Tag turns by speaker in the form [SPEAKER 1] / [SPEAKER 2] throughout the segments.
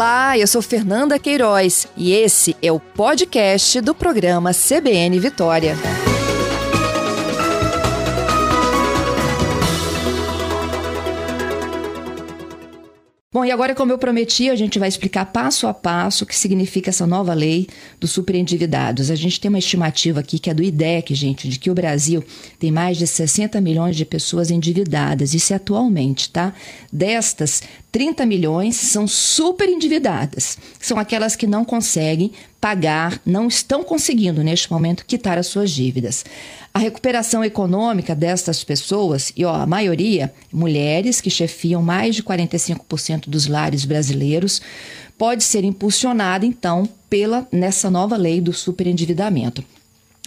[SPEAKER 1] Olá, eu sou Fernanda Queiroz e esse é o podcast do programa CBN Vitória. Bom, e agora, como eu prometi, a gente vai explicar passo a passo o que significa essa nova lei dos superendividados. A gente tem uma estimativa aqui que é do IDEC, gente, de que o Brasil tem mais de 60 milhões de pessoas endividadas. Isso é atualmente, tá? Destas, 30 milhões são super endividadas. São aquelas que não conseguem pagar, não estão conseguindo neste momento quitar as suas dívidas. A recuperação econômica destas pessoas, e ó, a maioria, mulheres que chefiam mais de 45% dos lares brasileiros, pode ser impulsionada então pela nessa nova lei do superendividamento.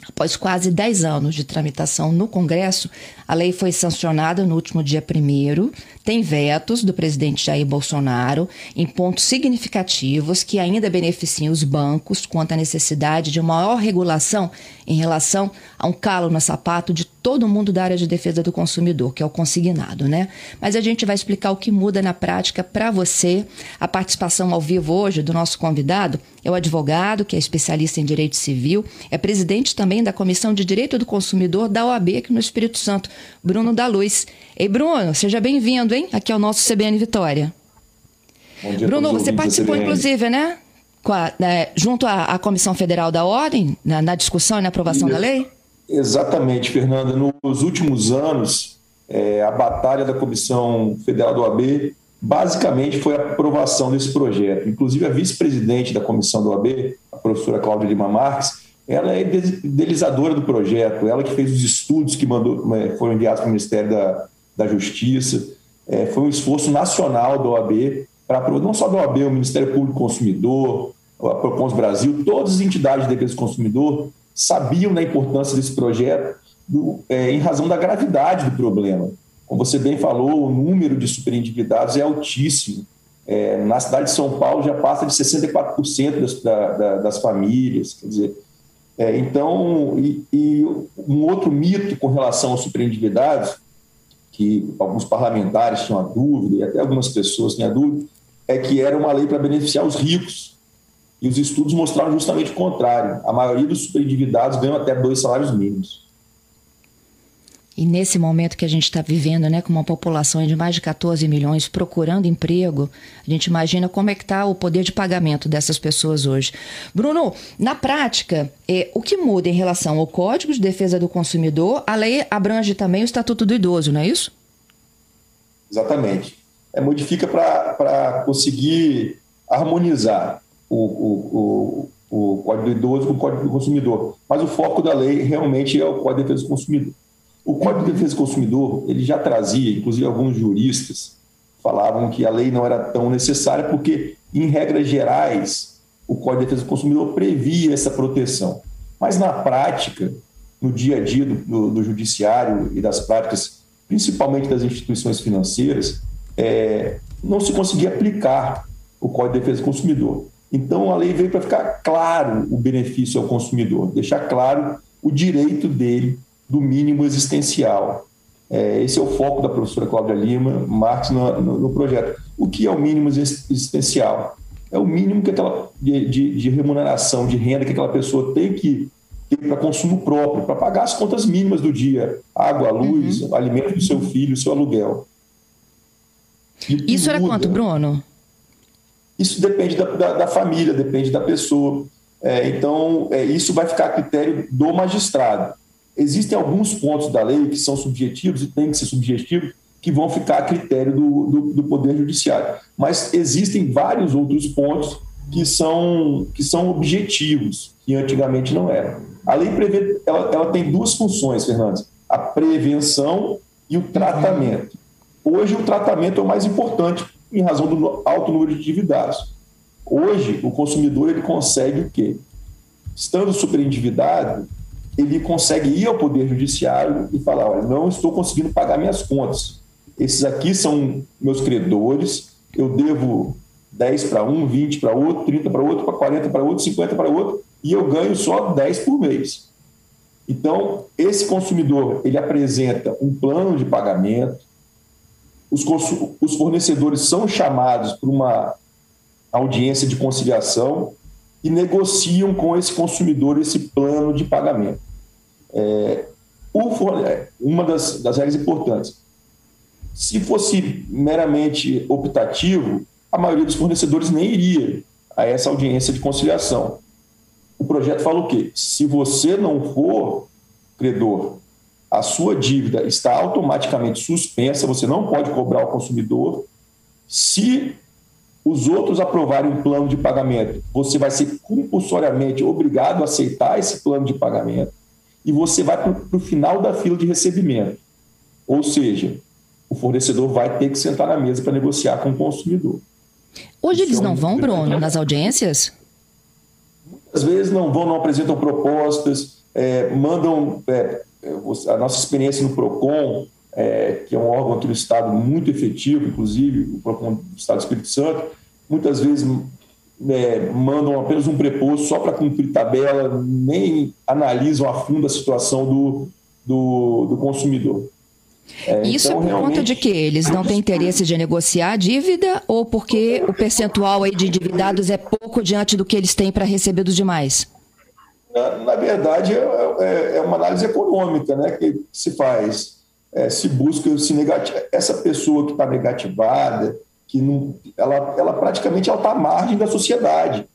[SPEAKER 1] Após quase 10 anos de tramitação no Congresso, a lei foi sancionada no último dia 1 tem vetos do presidente Jair Bolsonaro em pontos significativos que ainda beneficiam os bancos quanto à necessidade de maior regulação em relação a um calo no sapato de todo mundo da área de defesa do consumidor, que é o consignado, né? Mas a gente vai explicar o que muda na prática para você. A participação ao vivo hoje do nosso convidado é o advogado, que é especialista em direito civil, é presidente também da Comissão de Direito do Consumidor da OAB aqui no Espírito Santo, Bruno da Luz. Ei, Bruno, seja bem-vindo, hein? Aqui é o nosso CBN Vitória.
[SPEAKER 2] Bom dia
[SPEAKER 1] Bruno, você participou, inclusive, né? A, né, junto à, à, Comissão Federal da Ordem, na, na discussão e na aprovação da lei?
[SPEAKER 2] Exatamente, Fernanda. Nos últimos anos, é, a batalha da Comissão Federal do OAB basicamente foi a aprovação desse projeto. Inclusive, a vice-presidente da comissão do OAB, a professora Cláudia Lima Marques, ela é idealizadora do projeto, ela que fez os estudos que mandou, é, foram enviados para o Ministério da, da Justiça. É, foi um esforço nacional da OAB, para não só da OAB, o Ministério Público Consumidor, a Propons Brasil, todas as entidades de defesa do consumidor sabiam da importância desse projeto do, é, em razão da gravidade do problema. Como você bem falou, o número de superendividados é altíssimo. É, na cidade de São Paulo já passa de 64% das, da, da, das famílias. Quer dizer, é, então, e, e, um outro mito com relação aos superendividados, que alguns parlamentares tinham a dúvida, e até algumas pessoas tinham a dúvida, é que era uma lei para beneficiar os ricos. E os estudos mostraram justamente o contrário. A maioria dos superendividados ganham até dois salários mínimos.
[SPEAKER 1] E nesse momento que a gente está vivendo, né, com uma população de mais de 14 milhões procurando emprego, a gente imagina como é que está o poder de pagamento dessas pessoas hoje. Bruno, na prática, é, o que muda em relação ao Código de Defesa do Consumidor, a lei abrange também o Estatuto do Idoso, não é isso?
[SPEAKER 2] Exatamente. É, modifica para conseguir harmonizar o, o, o Código do Idoso com o Código do Consumidor. Mas o foco da lei realmente é o Código de Defesa do Consumidor. O Código de Defesa do Consumidor ele já trazia, inclusive alguns juristas falavam que a lei não era tão necessária porque, em regras gerais, o Código de Defesa do Consumidor previa essa proteção. Mas na prática, no dia a dia do, do, do judiciário e das práticas, principalmente das instituições financeiras, é, não se conseguia aplicar o Código de Defesa do Consumidor. Então, a lei veio para ficar claro o benefício ao consumidor, deixar claro o direito dele do mínimo existencial. É, esse é o foco da professora Cláudia Lima Marques no, no, no, projeto. O que é o mínimo existencial? É o mínimo que aquela, de, de, de remuneração, de renda que aquela pessoa tem que ter para consumo próprio, para pagar as contas mínimas do dia: água, luz, uhum. alimento do seu filho, seu aluguel.
[SPEAKER 1] Isso era quanto, Bruno?
[SPEAKER 2] Isso depende da, da, da família, depende da pessoa. É, então, é, isso vai ficar a critério do magistrado. Existem alguns pontos da lei que são subjetivos e têm que ser subjetivos, que vão ficar a critério do, do, do Poder Judiciário. Mas existem vários outros pontos que são, que são objetivos, que antigamente não eram. A lei prevê, ela, ela tem duas funções, Fernandes: a prevenção e o tratamento. Hoje, o tratamento é o mais importante, em razão do alto número de endividados. Hoje, o consumidor ele consegue o quê? Estando superendividado, ele consegue ir ao Poder Judiciário e falar: olha, não estou conseguindo pagar minhas contas. Esses aqui são meus credores, eu devo 10 para um, 20 para outro, 30 para outro, para 40 para outro, 50 para outro, e eu ganho só 10 por mês. Então, esse consumidor, ele apresenta um plano de pagamento, os, os fornecedores são chamados para uma audiência de conciliação e negociam com esse consumidor esse plano de pagamento. É, é, uma das, das regras importantes. Se fosse meramente optativo, a maioria dos fornecedores nem iria a essa audiência de conciliação. O projeto fala o quê? Se você não for credor, a sua dívida está automaticamente suspensa, você não pode cobrar o consumidor. Se os outros aprovarem um plano de pagamento, você vai ser compulsoriamente obrigado a aceitar esse plano de pagamento e você vai para o final da fila de recebimento. Ou seja, o fornecedor vai ter que sentar na mesa para negociar com o consumidor.
[SPEAKER 1] Hoje Isso eles é um não vão, Bruno, nas audiências?
[SPEAKER 2] Muitas vezes não vão, não apresentam propostas, é, mandam. É, a nossa experiência no PROCON, é, que é um órgão aqui do Estado muito efetivo, inclusive, o PROCON do Estado do Espírito Santo, muitas vezes é, mandam apenas um preposto só para cumprir tabela, nem analisam a fundo a situação do, do, do consumidor.
[SPEAKER 1] É, Isso então, é por realmente... conta de que eles não têm interesse de negociar a dívida ou porque o percentual aí de endividados é pouco diante do que eles têm para receber dos demais?
[SPEAKER 2] Na, na verdade, é, é, é, uma análise econômica né, que se faz. É, se busca se negativa. Essa pessoa que está negativada, que não, ela, ela praticamente está à margem da sociedade.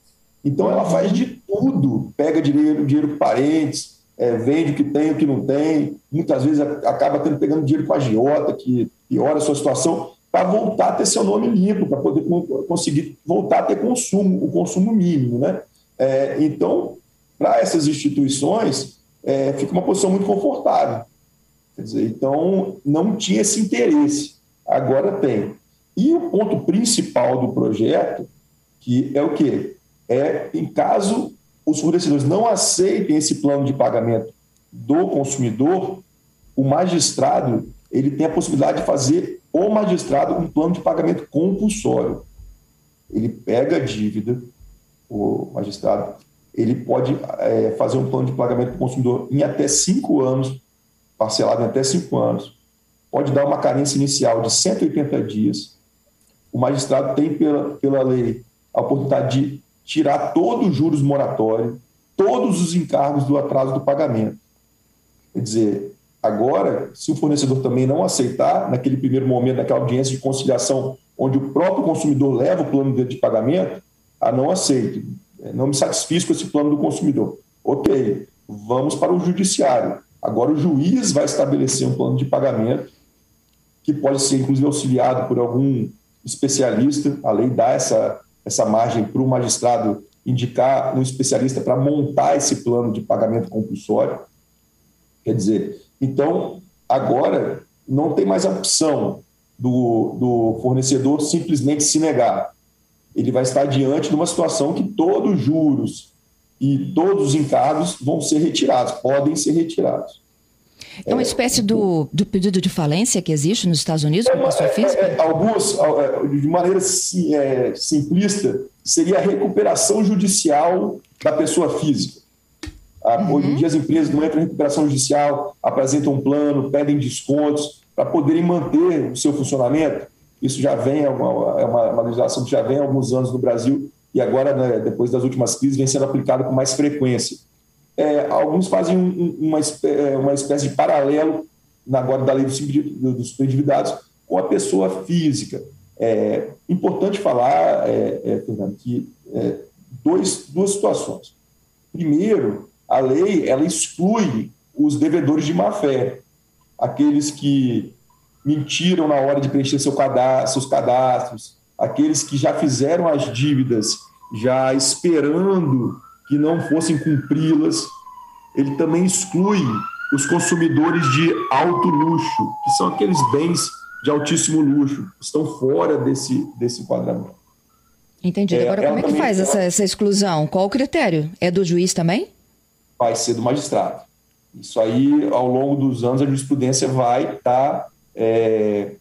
[SPEAKER 2] Então ela faz de tudo, pega dinheiro, dinheiro parentes, é, vende o que tem, o que não tem, muitas vezes acaba tendo, pegando dinheiro com a agiota, que piora a sua situação, para voltar a ter seu nome limpo, para poder conseguir voltar a ter consumo, o consumo mínimo. Né? É, então, para essas instituições, é, fica uma posição muito confortável. Quer dizer, então, não tinha esse interesse, agora tem. E o ponto principal do projeto, que é o quê? É, em caso os fornecedores não aceitem esse plano de pagamento do consumidor, o magistrado ele tem a possibilidade de fazer o magistrado um plano de pagamento compulsório. Ele pega a dívida, o magistrado, ele pode é, fazer um plano de pagamento para o consumidor em até cinco anos, parcelado em até cinco anos, pode dar uma carência inicial de 180 dias. O magistrado tem, pela, pela lei, a oportunidade de tirar todos os juros moratórios, todos os encargos do atraso do pagamento. Quer dizer, agora, se o fornecedor também não aceitar, naquele primeiro momento, naquela audiência de conciliação, onde o próprio consumidor leva o plano de pagamento, a não aceite, não me satisfiz com esse plano do consumidor. Ok, vamos para o judiciário. Agora o juiz vai estabelecer um plano de pagamento que pode ser, inclusive, auxiliado por algum especialista. A lei dá essa essa margem para o magistrado indicar um especialista para montar esse plano de pagamento compulsório. Quer dizer, então, agora não tem mais a opção do, do fornecedor simplesmente se negar. Ele vai estar diante de uma situação que todos os juros e todos os encargos vão ser retirados, podem ser retirados.
[SPEAKER 1] É uma espécie do, do pedido de falência que existe nos Estados Unidos para a pessoa física? É,
[SPEAKER 2] é, alguns, é, de maneira simplista, seria a recuperação judicial da pessoa física. Ah, uhum. Hoje em dia as empresas não entram em recuperação judicial, apresentam um plano, pedem descontos para poderem manter o seu funcionamento. Isso já vem, é uma, é uma legislação que já vem há alguns anos no Brasil e agora, né, depois das últimas crises, vem sendo aplicada com mais frequência é, alguns fazem um, uma, é, uma espécie de paralelo na, agora da lei dos, dos com a pessoa física. É importante falar, é, é, Fernando, que é, dois, duas situações. Primeiro, a lei ela exclui os devedores de má fé, aqueles que mentiram na hora de preencher seu cadastro, seus cadastros, aqueles que já fizeram as dívidas já esperando que não fossem cumpri-las. Ele também exclui os consumidores de alto luxo, que são aqueles bens de altíssimo luxo, que estão fora desse, desse quadramento.
[SPEAKER 1] Entendi. É, Agora, como é que faz essa, essa exclusão? Qual o critério? É do juiz também?
[SPEAKER 2] Vai ser do magistrado. Isso aí, ao longo dos anos, a jurisprudência vai estar tá, é,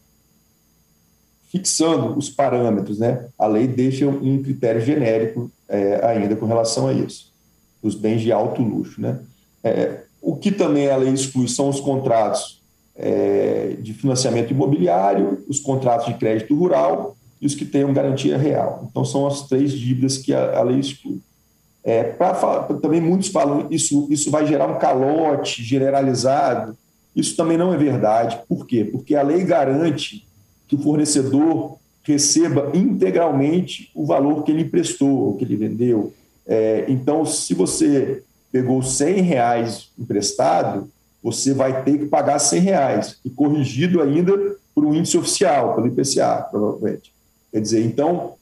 [SPEAKER 2] fixando os parâmetros. Né? A lei deixa um critério genérico é, ainda com relação a isso, os bens de alto luxo. Né? É, o que também a lei exclui são os contratos é, de financiamento imobiliário, os contratos de crédito rural e os que tenham garantia real. Então, são as três dívidas que a, a lei exclui. É, pra, também muitos falam isso isso vai gerar um calote generalizado. Isso também não é verdade. Por quê? Porque a lei garante que o fornecedor receba integralmente o valor que ele emprestou, que ele vendeu. É, então, se você pegou 100 reais emprestado, você vai ter que pagar 100 reais, e corrigido ainda por um índice oficial, pelo IPCA, provavelmente. Quer dizer, então,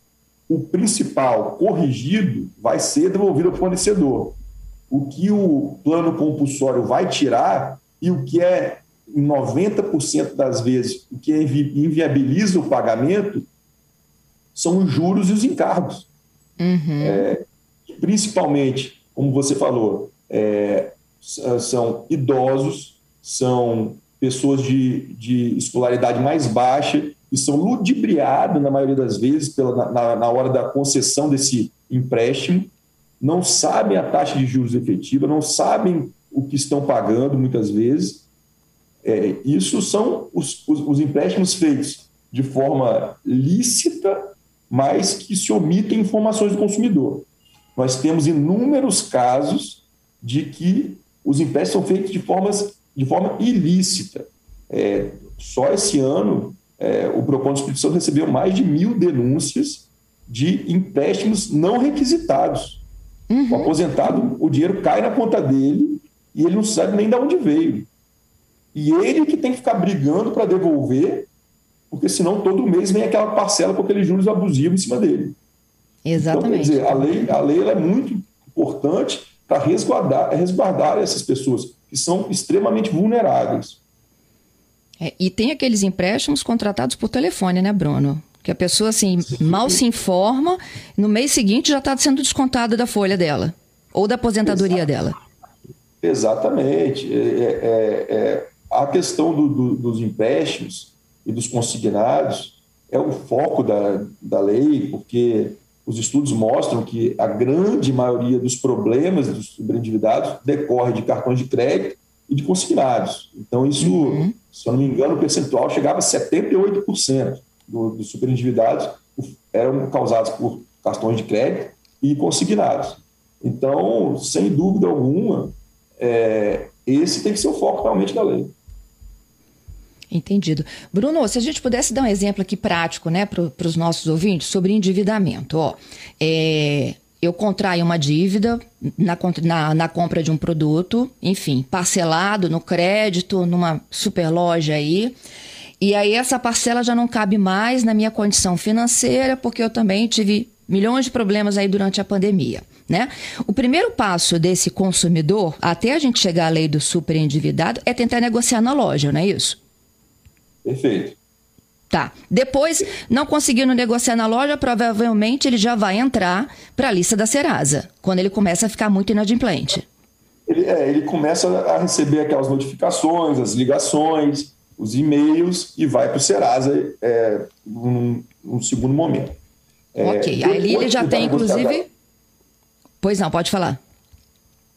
[SPEAKER 2] o principal corrigido vai ser devolvido ao fornecedor. O que o plano compulsório vai tirar e o que é, em 90% das vezes, o que inviabiliza o pagamento são os juros e os encargos. Uhum. É, principalmente, como você falou, é, são idosos, são pessoas de, de escolaridade mais baixa, que são ludibriados, na maioria das vezes, pela, na, na hora da concessão desse empréstimo, não sabem a taxa de juros efetiva, não sabem o que estão pagando, muitas vezes. É, isso são os, os, os empréstimos feitos de forma lícita, mas que se omitem informações do consumidor. Nós temos inúmeros casos de que os empréstimos são feitos de, formas, de forma ilícita. É, só esse ano, é, o PROCON do Espírito Santo recebeu mais de mil denúncias de empréstimos não requisitados. Uhum. O aposentado, o dinheiro cai na conta dele e ele não sabe nem de onde veio. E ele que tem que ficar brigando para devolver, porque senão todo mês vem aquela parcela com aqueles juros abusivos em cima dele.
[SPEAKER 1] Exatamente.
[SPEAKER 2] Então, quer dizer, a lei, a lei é muito importante para resguardar, resguardar essas pessoas que são extremamente vulneráveis.
[SPEAKER 1] É, e tem aqueles empréstimos contratados por telefone, né, Bruno? Que a pessoa assim Sim. mal se informa, no mês seguinte já está sendo descontada da folha dela ou da aposentadoria Exato. dela.
[SPEAKER 2] Exatamente. É, é, é, é a questão do, do, dos empréstimos e dos consignados é o foco da, da lei, porque os estudos mostram que a grande maioria dos problemas dos sobreendividados decorre de cartões de crédito e de consignados. Então, isso, uhum. se eu não me engano, o percentual chegava a 78% do, dos superendividados eram causados por cartões de crédito e consignados. Então, sem dúvida alguma, é, esse tem que ser o foco realmente da lei.
[SPEAKER 1] Entendido. Bruno, se a gente pudesse dar um exemplo aqui prático né, para os nossos ouvintes sobre endividamento. Ó, é, eu contraio uma dívida na, na, na, compra de um produto, enfim, parcelado no crédito, numa super loja aí. E aí essa parcela já não cabe mais na minha condição financeira, porque eu também tive milhões de problemas aí durante a pandemia. Né? O primeiro passo desse consumidor, até a gente chegar à lei do super endividado, é tentar negociar na loja, não é isso?
[SPEAKER 2] Perfeito.
[SPEAKER 1] Tá. Depois, não conseguindo negociar na loja, provavelmente ele já vai entrar para a lista da Serasa, quando ele começa a ficar muito inadimplente.
[SPEAKER 2] Ele, é, ele começa a receber aquelas notificações, as ligações, os e-mails e vai para o Serasa é, num, num, segundo momento.
[SPEAKER 1] É, ok. Aí ele já tem, inclusive. Pois não, pode falar.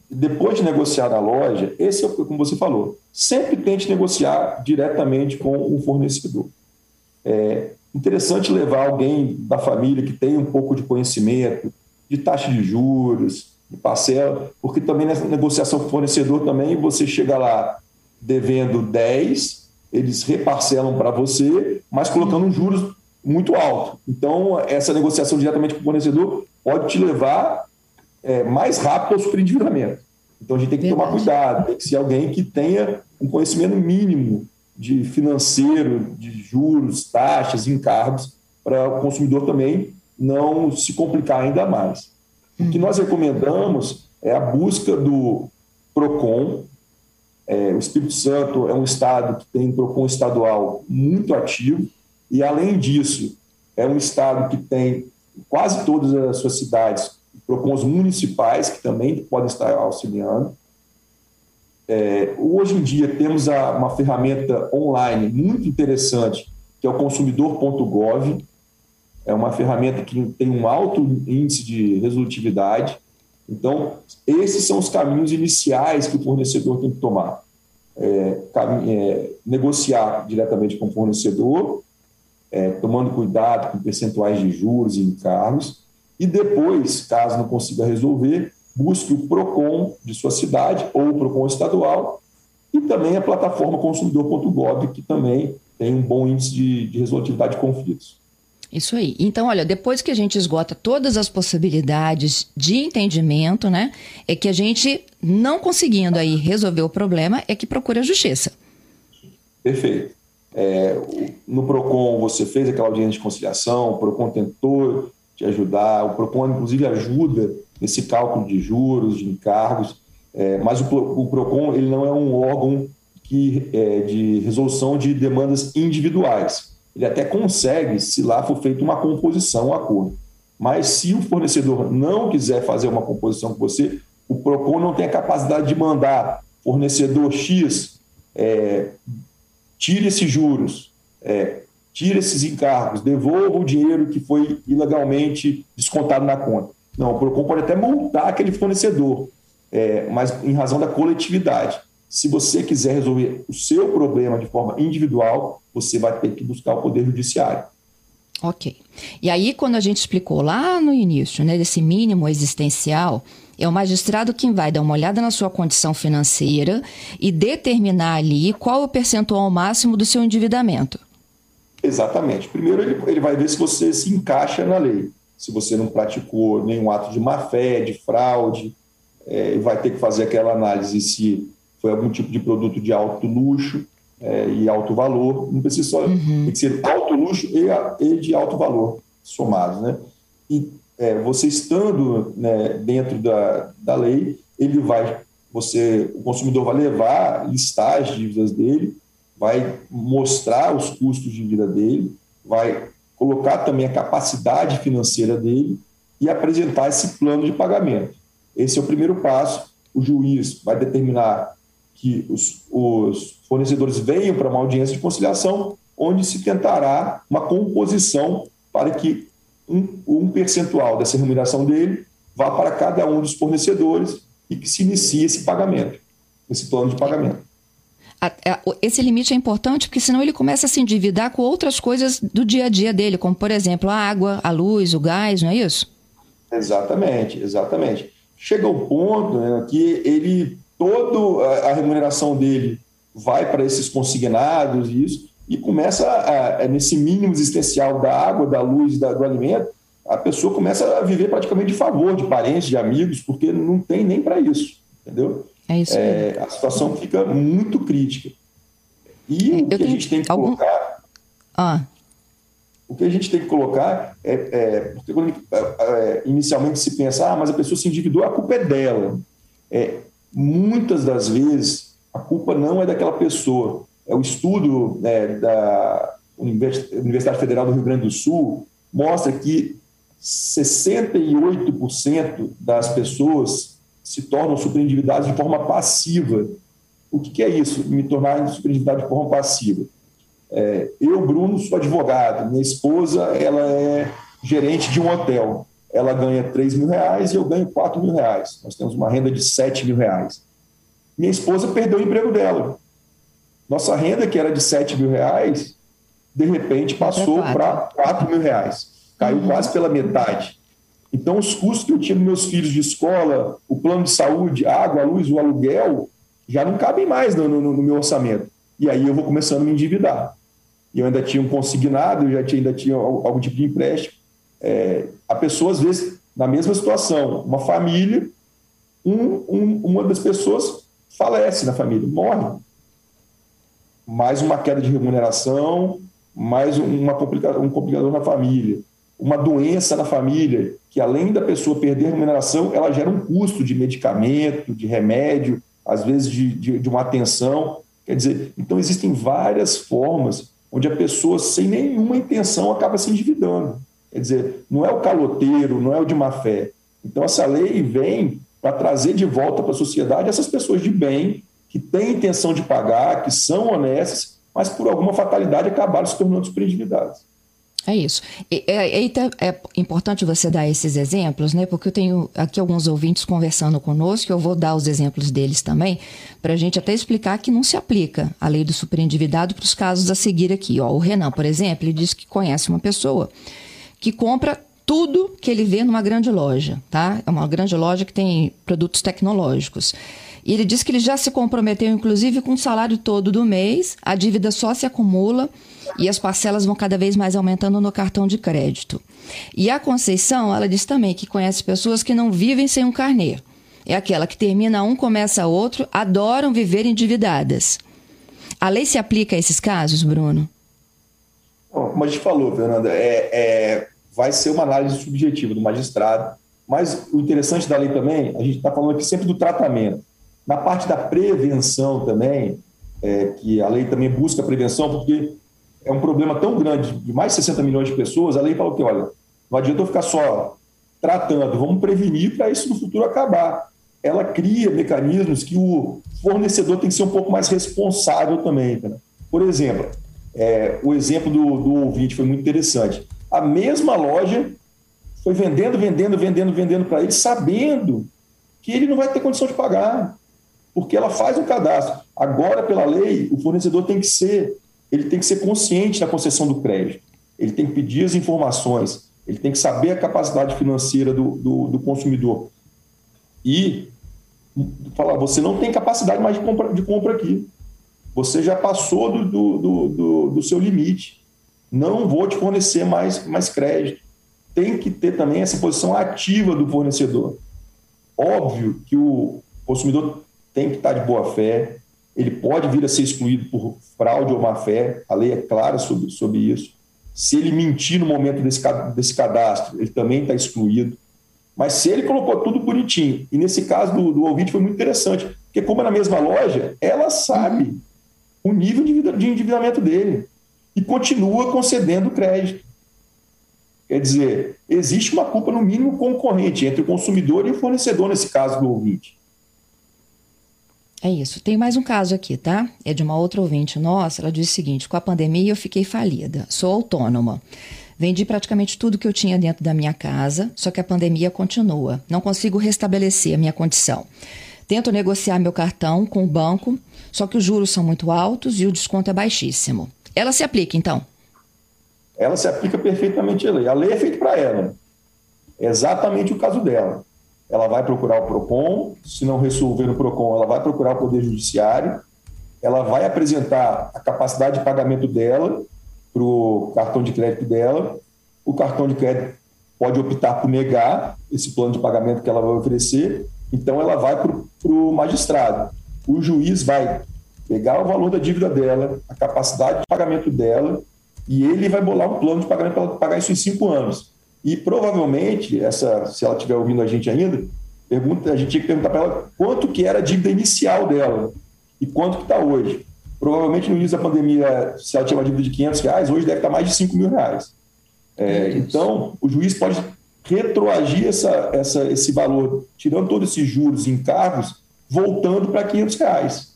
[SPEAKER 2] Depois de negociar na loja, esse é como você falou, sempre tente negociar diretamente com o fornecedor. É interessante levar alguém da família que tem um pouco de conhecimento de taxa de juros, de parcela, porque também nessa negociação com fornecedor também você chega lá devendo 10, eles reparcelam para você, mas colocando juros muito alto. Então, essa negociação diretamente com o fornecedor pode te levar é, mais rápido ao superendividamento. Então, a gente tem que tomar cuidado, tem que ser alguém que tenha um conhecimento mínimo de financeiro, de juros, taxas, encargos, para o consumidor também não se complicar ainda mais. O que nós recomendamos é a busca do PROCON. É, o Espírito Santo é um estado que tem um PROCON estadual muito ativo, e, além disso, é um estado que tem quase todas as suas cidades PROCONs municipais, que também podem estar auxiliando. É, hoje em dia temos a, uma ferramenta online muito interessante, que é o consumidor.gov. É uma ferramenta que tem um alto índice de resolutividade. Então, esses são os caminhos iniciais que o fornecedor tem que tomar. É, é, negociar diretamente com o fornecedor, é, tomando cuidado com percentuais de juros e encargos, e depois, caso não consiga resolver, busque o PROCON de sua cidade ou o PROCON estadual e também a plataforma consumidor.gov, que também tem um bom índice de, de resolutividade de conflitos.
[SPEAKER 1] Isso aí. Então, olha, depois que a gente esgota todas as possibilidades de entendimento, né, é que a gente, não conseguindo aí resolver o problema, é que procura a justiça.
[SPEAKER 2] Perfeito. É, no PROCON você fez aquela audiência de conciliação, o PROCON tentou te ajudar, o PROCON inclusive ajuda nesse cálculo de juros, de encargos, é, mas o, o, PROCON ele não é um órgão que, é, de resolução de demandas individuais. Ele até consegue se lá for feita uma composição, um acordo. Mas se o fornecedor não quiser fazer uma composição com você, o PROCON não tem a capacidade de mandar fornecedor X é, tire esses juros, é, tire esses encargos, devolva o dinheiro que foi ilegalmente descontado na conta. Não, o PROCON pode até multar aquele fornecedor, é, mas em razão da coletividade. Se você quiser resolver o seu problema de forma individual, você vai ter que buscar o Poder Judiciário.
[SPEAKER 1] Ok. E aí, quando a gente explicou lá no início, né, desse mínimo existencial, é o magistrado quem vai dar uma olhada na sua condição financeira e determinar ali qual o percentual máximo do seu endividamento.
[SPEAKER 2] Exatamente. Primeiro, ele, ele vai ver se você se encaixa na lei. Se você não praticou nenhum ato de má-fé, de fraude, é, vai ter que fazer aquela análise se foi algum tipo de produto de alto luxo é, e alto valor. Não precisa só. Uhum. Tem que ser alto luxo e, e de alto valor somados. Né? E é, você estando né, dentro da, da lei, ele vai, você, o consumidor vai levar, listar as dívidas dele, vai mostrar os custos de vida dele, vai colocar também a capacidade financeira dele e apresentar esse plano de pagamento. Esse é o primeiro passo. O juiz vai determinar que os, os fornecedores venham para uma audiência de conciliação, onde se tentará uma composição para que um, um percentual dessa remuneração dele vá para cada um dos fornecedores e que se inicie esse pagamento, esse plano de pagamento.
[SPEAKER 1] Esse limite é importante porque senão ele começa a se endividar com outras coisas do dia a dia dele, como por exemplo a água, a luz, o gás, não é isso?
[SPEAKER 2] Exatamente, exatamente. Chega um ponto né, que ele toda a remuneração dele vai para esses consignados e isso, e começa a, a, nesse mínimo existencial da água, da luz, da, do alimento, a pessoa começa a viver praticamente de favor de parentes, de amigos, porque não tem nem para isso, entendeu?
[SPEAKER 1] É isso.
[SPEAKER 2] É, a situação fica muito crítica. E o que a gente tem que algum... colocar.
[SPEAKER 1] Ah.
[SPEAKER 2] O que a gente tem que colocar é, é porque quando é, é, inicialmente se pensa, ah, mas a pessoa se endividou, a culpa é dela. É, muitas das vezes a culpa não é daquela pessoa, é o estudo né, da Universidade Federal do Rio Grande do Sul mostra que 68% das pessoas se tornam superendividadas de forma passiva. O que, é isso, me tornar superendividado de forma passiva? É, eu, Bruno, sou advogado, minha esposa ela é gerente de um hotel. Ela ganha 3 mil reais e eu ganho 4 mil reais. Nós temos uma renda de 7 mil reais. Minha esposa perdeu o emprego dela. Nossa renda, que era de 7 mil reais, de repente passou para 4 mil reais. Caiu uhum. quase pela metade. Então, os custos que eu tinha dos meus filhos de escola, o plano de saúde, água, luz, o aluguel, já não cabem mais no, no, no meu orçamento. E aí eu vou começando a me endividar. Eu ainda tinha um consignado, eu já tinha, ainda tinha algum tipo de empréstimo. É, a pessoa, às vezes, na mesma situação, uma família, um, um, uma das pessoas falece na família, morre mais uma queda de remuneração, mais uma complica um complicador na família, uma doença na família, que além da pessoa perder a remuneração, ela gera um custo de medicamento, de remédio, às vezes de, de, de uma atenção. Quer dizer, então existem várias formas onde a pessoa, sem nenhuma intenção, acaba se endividando. Quer dizer, não é o caloteiro, não é o de má fé. Então, essa lei vem para trazer de volta para a sociedade essas pessoas de bem que têm intenção de pagar, que são honestas, mas por alguma fatalidade acabaram se tornando superendividadas.
[SPEAKER 1] É isso. É, é, é, importante você dar esses exemplos, né? Porque eu tenho aqui alguns ouvintes conversando conosco, eu vou dar os exemplos deles também, para a gente até explicar que não se aplica a lei do superendividado para os casos a seguir aqui. Ó, o Renan, por exemplo, ele diz que conhece uma pessoa que compra tudo que ele vê numa grande loja, tá? É uma grande loja que tem produtos tecnológicos. E ele diz que ele já se comprometeu, inclusive, com o salário todo do mês, a dívida só se acumula e as parcelas vão cada vez mais aumentando no cartão de crédito. E a Conceição, ela diz também que conhece pessoas que não vivem sem um carnê. É aquela que termina um, começa outro, adoram viver endividadas. A lei se aplica a esses casos, Bruno?
[SPEAKER 2] Como a gente falou, Fernanda, é, é, vai ser uma análise subjetiva do magistrado, mas o interessante da lei também, a gente está falando aqui sempre do tratamento. Na parte da prevenção também, é, que a lei também busca prevenção, porque é um problema tão grande, de mais de 60 milhões de pessoas, a lei fala que, olha, não adianta eu ficar só tratando, vamos prevenir para isso no futuro acabar. Ela cria mecanismos que o fornecedor tem que ser um pouco mais responsável também. Né? Por exemplo, é, o exemplo do, do ouvinte foi muito interessante. A mesma loja foi vendendo, vendendo, vendendo, vendendo para ele, sabendo que ele não vai ter condição de pagar, porque ela faz um cadastro. Agora, pela lei, o fornecedor tem que ser ele tem que ser consciente da concessão do crédito, ele tem que pedir as informações, ele tem que saber a capacidade financeira do, do, do consumidor. E falar, você não tem capacidade mais de compra, de compra aqui. Você já passou do, do, do, do seu limite. Não vou te fornecer mais, mais crédito. Tem que ter também essa posição ativa do fornecedor. Óbvio que o consumidor tem que estar de boa fé, ele pode vir a ser excluído por fraude ou má-fé, a lei é clara sobre, sobre isso. Se ele mentir no momento desse, desse cadastro, ele também está excluído. Mas se ele colocou tudo bonitinho, e nesse caso do, do ouvinte foi muito interessante, porque como é na mesma loja, ela sabe o nível de endividamento dele e continua concedendo crédito. Quer dizer, existe uma culpa, no mínimo, concorrente entre o consumidor e o fornecedor, nesse caso do ouvinte.
[SPEAKER 1] É isso. Tem mais um caso aqui, tá? É de uma outra ouvinte nossa. Ela diz o seguinte: com a pandemia eu fiquei falida. Sou autônoma. Vendi praticamente tudo que eu tinha dentro da minha casa, só que a pandemia continua. Não consigo restabelecer a minha condição. Tento negociar meu cartão com o banco, só que os juros são muito altos e o desconto é baixíssimo. Ela se aplica, então?
[SPEAKER 2] Ela se aplica perfeitamente a lei. A lei é feita para ela. É exatamente o caso dela ela vai procurar o PROCON, se não resolver no PROCON, ela vai procurar o Poder Judiciário, ela vai apresentar a capacidade de pagamento dela para o cartão de crédito dela, o cartão de crédito pode optar por negar esse plano de pagamento que ela vai oferecer, então ela vai para o magistrado. O juiz vai pegar o valor da dívida dela, a capacidade de pagamento dela, e ele vai bolar um plano de pagamento para ela pagar isso em cinco anos. E provavelmente, essa, se ela estiver ouvindo a gente ainda, pergunta, a gente tinha que perguntar para ela quanto que era a dívida inicial dela e quanto que está hoje. Provavelmente no início da pandemia, se ela tinha uma dívida de 500 reais, hoje deve estar mais de 5 mil reais. É, então, o juiz pode retroagir essa, essa, esse valor, tirando todos esses juros e encargos, voltando para 500 reais.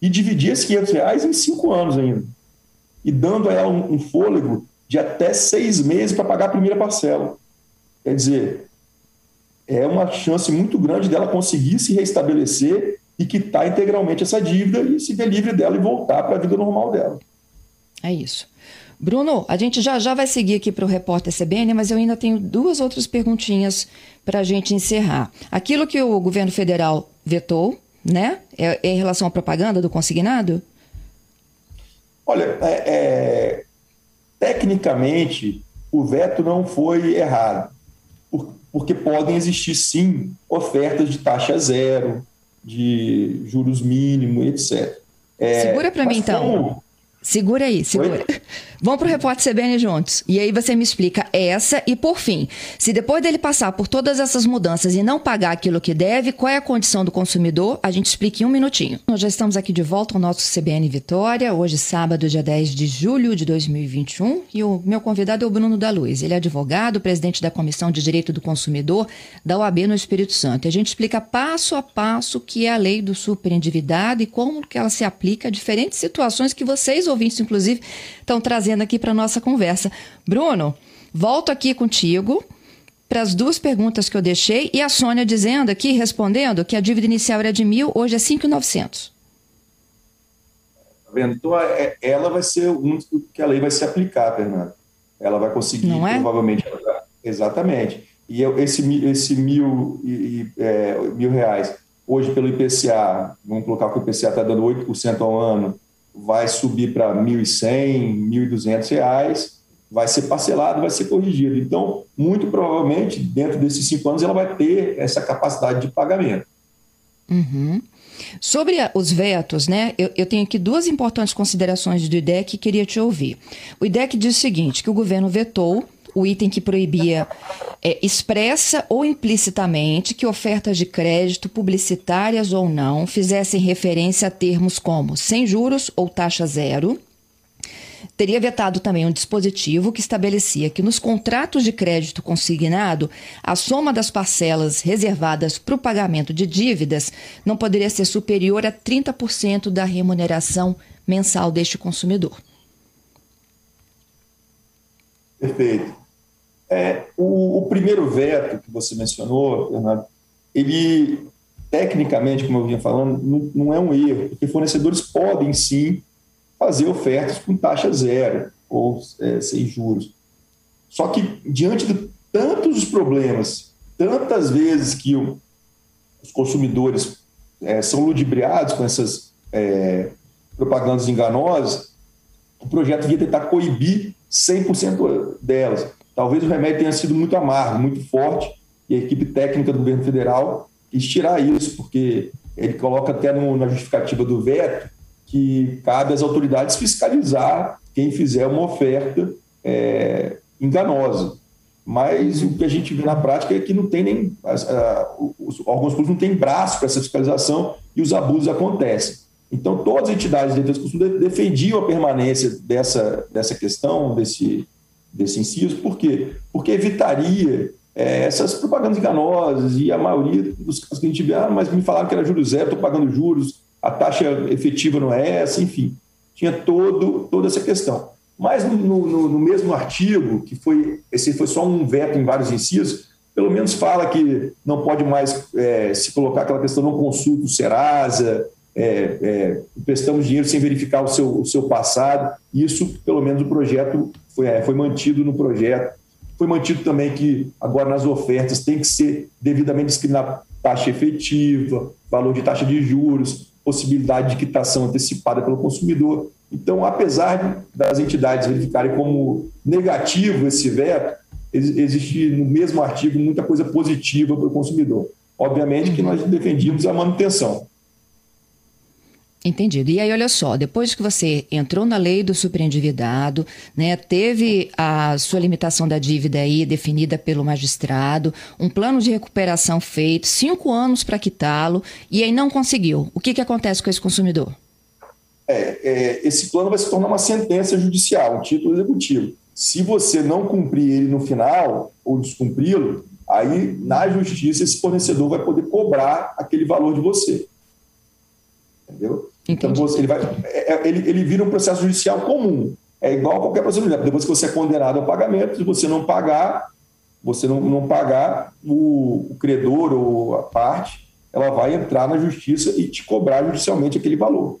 [SPEAKER 2] E dividir esses 500 reais em cinco anos ainda. E dando a ela um, um fôlego de até seis meses para pagar a primeira parcela. Quer dizer, é uma chance muito grande dela conseguir se restabelecer e quitar integralmente essa dívida e se ver livre dela e voltar para a vida normal dela.
[SPEAKER 1] É isso. Bruno, a gente já já vai seguir aqui para o repórter CBN, mas eu ainda tenho duas outras perguntinhas para a gente encerrar. Aquilo que o governo federal vetou, né? É, é em relação à propaganda do consignado?
[SPEAKER 2] Olha, é, é, tecnicamente, o veto não foi errado, porque podem existir sim ofertas de taxa zero, de juros mínimos, etc.
[SPEAKER 1] É, Segura para mim então. Como, Segura aí, segura. Oi? Vamos para o repórter CBN juntos. E aí você me explica essa e, por fim, se depois dele passar por todas essas mudanças e não pagar aquilo que deve, qual é a condição do consumidor? A gente explica em um minutinho. Nós já estamos aqui de volta ao nosso CBN Vitória, hoje sábado, dia 10 de julho de 2021. E o meu convidado é o Bruno da Luz. Ele é advogado, presidente da Comissão de Direito do Consumidor da OAB no Espírito Santo. E a gente explica passo a passo o que é a lei do superendividado e como que ela se aplica a diferentes situações que vocês ouviram ouvintes, inclusive, estão trazendo aqui para nossa conversa. Bruno, volto aqui contigo para as duas perguntas que eu deixei e a Sônia dizendo aqui, respondendo, que a dívida inicial era de mil, hoje é 5,900.
[SPEAKER 2] Tá vendo? Então, é, ela vai ser o único que a lei vai se aplicar, Fernando. Ela vai conseguir,
[SPEAKER 1] Não é?
[SPEAKER 2] provavelmente. Exatamente. E esse, esse mil, é, mil reais, hoje pelo IPCA, vamos colocar que o IPCA está dando 8% ao ano, vai subir para 1.100, 1.200 reais, vai ser parcelado, vai ser corrigido. Então, muito provavelmente, dentro desses cinco anos, ela vai ter essa capacidade de pagamento.
[SPEAKER 1] Uhum. Sobre os vetos, né? Eu, eu, tenho aqui duas importantes considerações do IDEC que queria te ouvir. O IDEC diz o seguinte: que o governo vetou o item que proibia é, expressa ou implicitamente que ofertas de crédito, publicitárias ou não, fizessem referência a termos como sem juros ou taxa zero. Teria vetado também um dispositivo que estabelecia que nos contratos de crédito consignado, a soma das parcelas reservadas para o pagamento de dívidas não poderia ser superior a 30% da remuneração mensal deste consumidor.
[SPEAKER 2] Perfeito. É, o, o, primeiro veto que você mencionou, Fernando, ele, tecnicamente, como eu vinha falando, não, não é um erro, porque fornecedores podem sim fazer ofertas com taxa zero ou é, sem juros. Só que, diante de tantos problemas, tantas vezes que o, os consumidores é, são ludibriados com essas é, propagandas enganosas, o projeto devia tentar coibir 100% delas. Talvez o remédio tenha sido muito amargo, muito forte, e a equipe técnica do governo federal quis tirar isso, porque ele coloca até no, na justificativa do veto que cabe às autoridades fiscalizar quem fizer uma oferta é, enganosa. Mas o que a gente vê na prática é que não tem nem. As, a, os órgãos públicos não têm braço para essa fiscalização e os abusos acontecem. Então, todas as entidades de defesa do consumidor defendiam a permanência dessa, dessa questão, desse, desse inciso, por quê? Porque evitaria é, essas propagandas enganosas e a maioria dos casos que a gente vê, ah, mas me falaram que era juros zero, estou pagando juros, a taxa efetiva não é essa, enfim, tinha todo, toda essa questão. Mas no, no, no mesmo artigo, que foi esse foi só um veto em vários incisos, pelo menos fala que não pode mais é, se colocar aquela questão não consulta o Serasa, é, é, dinheiro sem verificar o seu, o seu passado. Isso, pelo menos, o projeto foi, é, foi mantido no projeto. Foi mantido também que agora nas ofertas tem que ser devidamente discriminado taxa efetiva, valor de taxa de juros, possibilidade de quitação antecipada pelo consumidor. Então, apesar das entidades verificarem como negativo esse veto, existe no mesmo artigo muita coisa positiva para o consumidor. Obviamente que nós defendíamos a manutenção.
[SPEAKER 1] Entendido. E aí, olha só, depois que você entrou na lei do superendividado, né, teve a sua limitação da dívida aí definida pelo magistrado, um plano de recuperação feito, cinco anos para quitá-lo, e aí não conseguiu. O que, que acontece com esse consumidor?
[SPEAKER 2] É, é, esse plano vai se tornar uma sentença judicial, um título executivo. Se você não cumprir ele no final, ou descumpri-lo, aí na justiça esse fornecedor vai poder cobrar aquele valor de você. Entendeu? Então, você, ele, vai, é, é, ele, ele vira um processo judicial comum. É igual a qualquer processo judicial. Depois que você é condenado ao pagamento, se você não pagar, você não, não pagar, o, o credor ou a parte, ela vai entrar na justiça e te cobrar judicialmente aquele valor.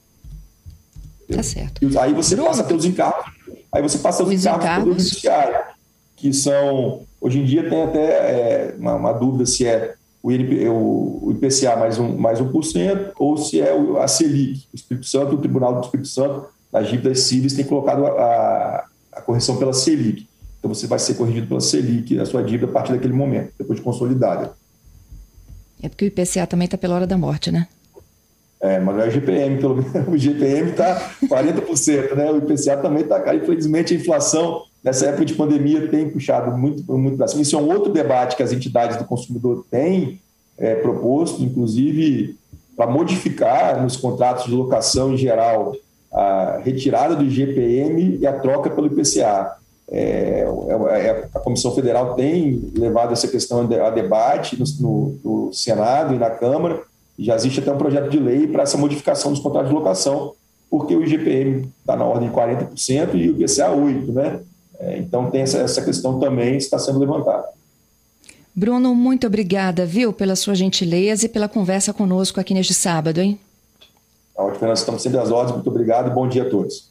[SPEAKER 1] Tá certo.
[SPEAKER 2] E aí você Bruno, passa pelos encargos. Aí você passa os encargos, encargos. do judiciário, que são. Hoje em dia tem até é, uma, uma dúvida se é o, INP, o IPCA mais, um, mais 1%, ou se é a Selic. O Espírito Santo, o Tribunal do Espírito Santo, nas dívidas cíveis, tem colocado a, a correção pela Selic. Então você vai ser corrigido pela Selic, a sua dívida, a partir daquele momento, depois de consolidada.
[SPEAKER 1] É porque o IPCA também está pela hora da morte, né?
[SPEAKER 2] É, mas não é o GPM, pelo menos o GPM está 40%, né? O IPCA também está. Infelizmente, a inflação nessa época de pandemia tem puxado muito, muito para cima. Isso é um outro debate que as entidades do consumidor têm é, proposto, inclusive para modificar nos contratos de locação em geral a retirada do GPM e a troca pelo IPCA. É, é, é, a Comissão Federal tem levado essa questão a debate no, no, Senado e na Câmara, e já existe até um projeto de lei para essa modificação dos contratos de locação, porque o IGPM está na ordem de 40% e o IPCA 8%, né? É, então tem essa, essa questão também está sendo levantada.
[SPEAKER 1] Bruno, muito obrigada, viu, pela sua gentileza e pela conversa conosco aqui neste sábado, hein?
[SPEAKER 2] Ótimo, nós estamos sempre às ordens. Muito obrigado e bom dia a todos.